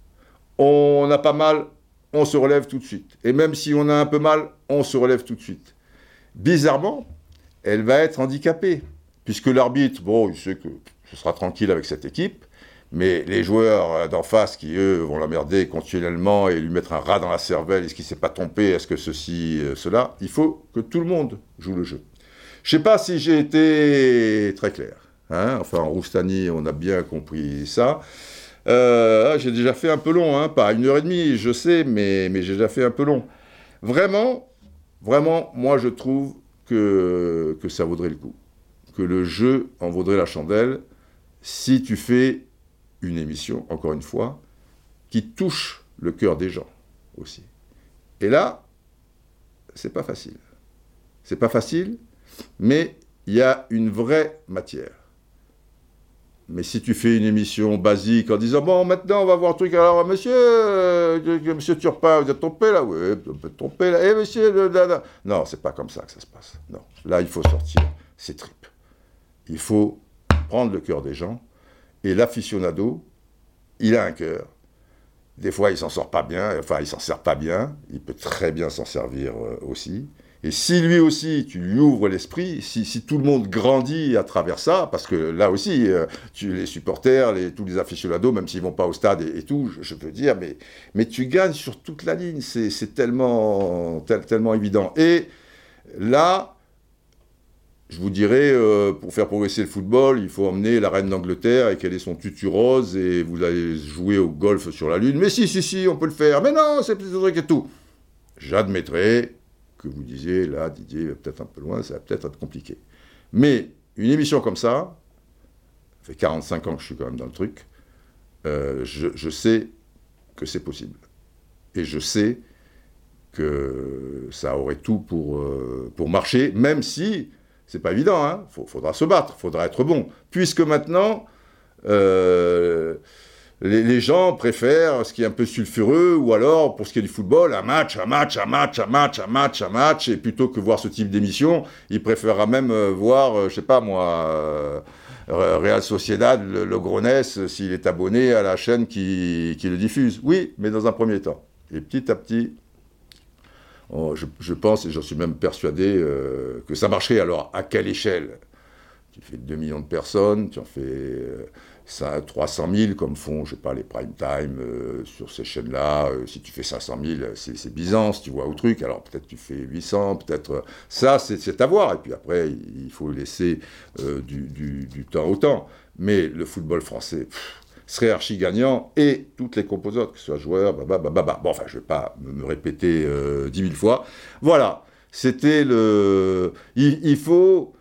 On a pas mal, on se relève tout de suite. Et même si on a un peu mal, on se relève tout de suite. Bizarrement, elle va être handicapée, puisque l'arbitre, bon, il sait que ce sera tranquille avec cette équipe, mais les joueurs d'en face qui, eux, vont l'emmerder continuellement et lui mettre un rat dans la cervelle, est-ce qu'il s'est pas trompé, est-ce que ceci, euh, cela, il faut que tout le monde joue le jeu. Je sais pas si j'ai été très clair. Hein enfin, en Roustani, on a bien compris ça. Euh, ah, j'ai déjà fait un peu long, hein, pas une heure et demie, je sais, mais, mais j'ai déjà fait un peu long. Vraiment, vraiment, moi je trouve que, que ça vaudrait le coup. Que le jeu en vaudrait la chandelle si tu fais une émission, encore une fois, qui touche le cœur des gens aussi. Et là, c'est pas facile. C'est pas facile, mais il y a une vraie matière. Mais si tu fais une émission basique en disant bon maintenant on va voir un truc alors monsieur euh, monsieur Turpin vous êtes trompé là? Oui vous êtes trompé là eh monsieur non c'est pas comme ça que ça se passe non là il faut sortir ses tripes il faut prendre le cœur des gens et l'aficionado il a un cœur. Des fois il s'en sort pas bien enfin il s'en sert pas bien il peut très bien s'en servir euh, aussi. Et si lui aussi, tu lui ouvres l'esprit, si, tout le monde grandit à travers ça, parce que là aussi, euh, tu, les supporters, tous les aficionados, même s'ils vont pas au stade et, tout, je, peux dire, mais, mais tu gagnes sur toute la ligne, c'est tellement, tellement évident. Et là, je vous dirais, euh, pour faire progresser le football, il faut emmener la reine d'Angleterre et qu'elle ait son tutu rose et vous allez jouer au golf sur la lune. Mais si, si, si, on peut le faire. Mais non, c'est plus truc et tout. J'admettrai, que vous disiez, là, Didier va peut-être un peu loin, ça va peut-être être compliqué. Mais une émission comme ça, ça fait 45 ans que je suis quand même dans le truc, euh, je, sais que c'est possible. Et je sais que ça aurait tout pour, euh, pour marcher, même si c'est pas évident, hein. faudra se battre, faudra être bon. Puisque maintenant, euh, les, gens préfèrent ce qui est un peu sulfureux, ou alors, pour ce qui est du football, un match, un match, un match, un match, un match, un match, et plutôt que voir ce type d'émission, il préférera même euh, voir, euh, je sais pas moi, Real Sociedad, le, le s'il est abonné à la chaîne qui, le diffuse. Oui, mais dans un premier temps. Et petit à petit, oh, je, pense, et j'en suis même persuadé, que ça marcherait. Alors, à quelle échelle? Tu fais 2 millions de personnes, tu en fais ça, 300 000 comme font, je sais pas, les prime time euh, sur ces chaînes-là. Euh, si tu fais 500 000, c'est Byzance, tu vois, au truc. Alors peut-être tu fais 800, peut-être. Euh, ça, c'est à voir. Et puis après, il faut laisser du, temps au temps. Mais le football français serait archi gagnant et toutes les composantes, que ce soit joueurs, bah, bah, bah, Bon, enfin, je vais pas me, répéter dix mille fois. Voilà. C'était le. il faut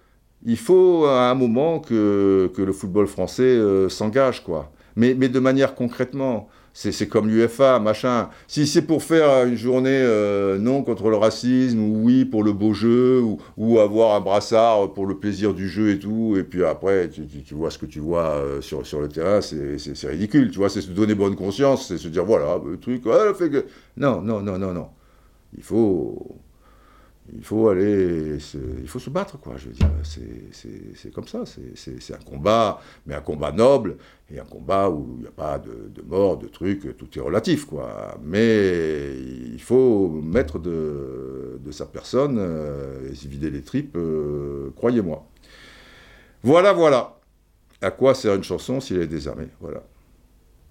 il faut à un moment que, le football français euh, s'engage, quoi. Mais, de manière concrètement. C'est comme l'UFA, machin. Si c'est pour faire une journée euh, non contre le racisme, ou oui pour le beau jeu, ou, avoir un brassard pour le plaisir du jeu et tout, et puis après, tu, vois ce que tu vois euh, sur, sur le terrain, c'est ridicule, tu vois, c'est se donner bonne conscience, c'est se dire, voilà, le truc, ah, fait que... Non, non, non, non, non. Il faut il faut aller, il faut se battre, quoi. Je veux dire, c'est comme ça. C'est un combat, mais un combat noble et un combat où il n'y a pas de, mort, de trucs, tout est relatif, quoi. Mais il faut mettre de, sa personne euh, et vider les tripes, euh, croyez-moi. Voilà, voilà. À quoi sert une chanson s'il est désarmé? Voilà.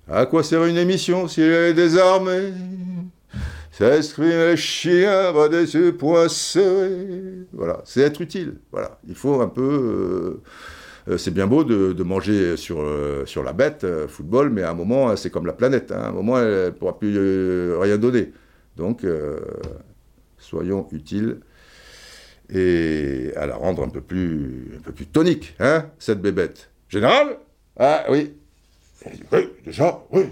À quoi sert une émission s'il est désarmé? S'exprime le chien, va des yeux. Voilà, c'est être utile. Voilà, il faut un peu. Euh, c'est bien beau de, manger sur, euh, sur la bête, euh, football, mais à un moment, c'est comme la planète. Hein. à un moment, elle ne pourra plus rien donner. Donc, soyons utiles et à la rendre un peu plus, un peu plus tonique, hein, cette bébête. Général? Ah oui. Oui, déjà, oui.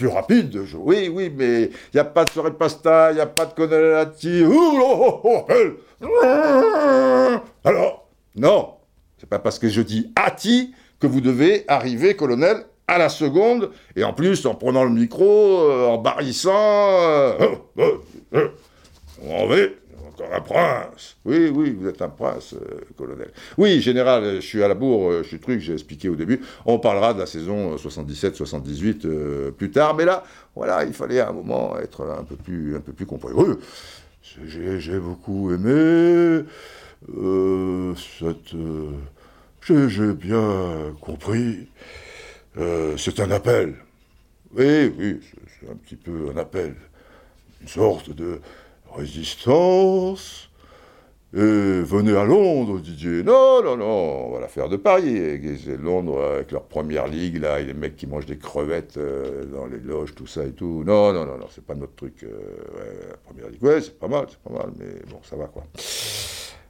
Plus rapide, oui, oui, mais il n'y a pas de soirée pasta, il n'y a pas de connellati. Oh, oh, oh, Alors, non, c'est pas parce que je dis Ati que vous devez arriver, colonel, à la seconde, et en plus en prenant le micro, euh, en barrissant. Euh, euh, on va un prince. Oui, oui, vous êtes un prince, colonel. Oui, général, je suis à la bourre, je suis truc, j'ai expliqué au début. On parlera de la saison 77-78 plus tard, mais là, voilà, il fallait à un moment être un peu plus, un peu plus j'ai beaucoup aimé. Euh, cette, euh, j'ai bien compris. Euh, c'est un appel. Oui, oui, c'est un petit peu un appel. Une sorte de résistance. Et venez à Londres, Didier. Non, non, non, on va la faire de Paris. Londres avec leur première ligue, là, et les mecs qui mangent des crevettes dans les loges, tout ça et tout. Non, non, non, non, c'est pas notre truc. la première ligue, ouais, c'est pas mal, c'est pas mal, mais bon, ça va quoi.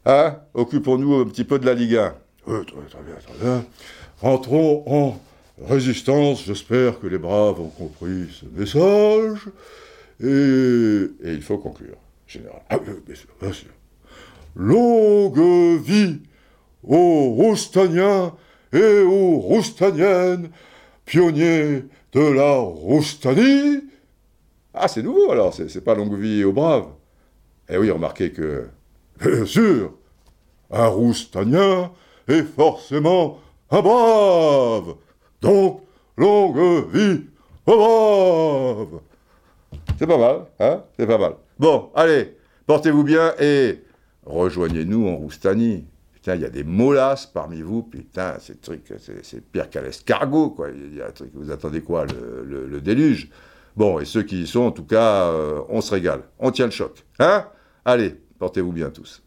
Hein Occupons-nous un petit peu de la Ligue 1. Oui, très, bien, très bien. Rentrons en résistance. J'espère que les braves ont compris ce message. Et, et il faut conclure, Ah. Longue vie aux Roustaniens et aux Roustaniennes, pionniers de la Roustanie. Ah, c'est nouveau alors, c'est pas longue vie aux braves. Eh oui, remarquez que Bien sûr, un roustanien est forcément un brave. Donc, longue vie au brave. C'est pas mal, hein C'est pas mal. Bon, allez, portez-vous bien et rejoignez-nous en Roustanie. Putain, il y a des molasses parmi vous, putain, c'est truc, c'est pire qu'à l'escargot, quoi. Il y a un vous attendez quoi, le, déluge? Bon, et ceux qui y sont, en tout cas, euh, on se régale. On tient le choc, hein? Allez, Portez-vous bien tous.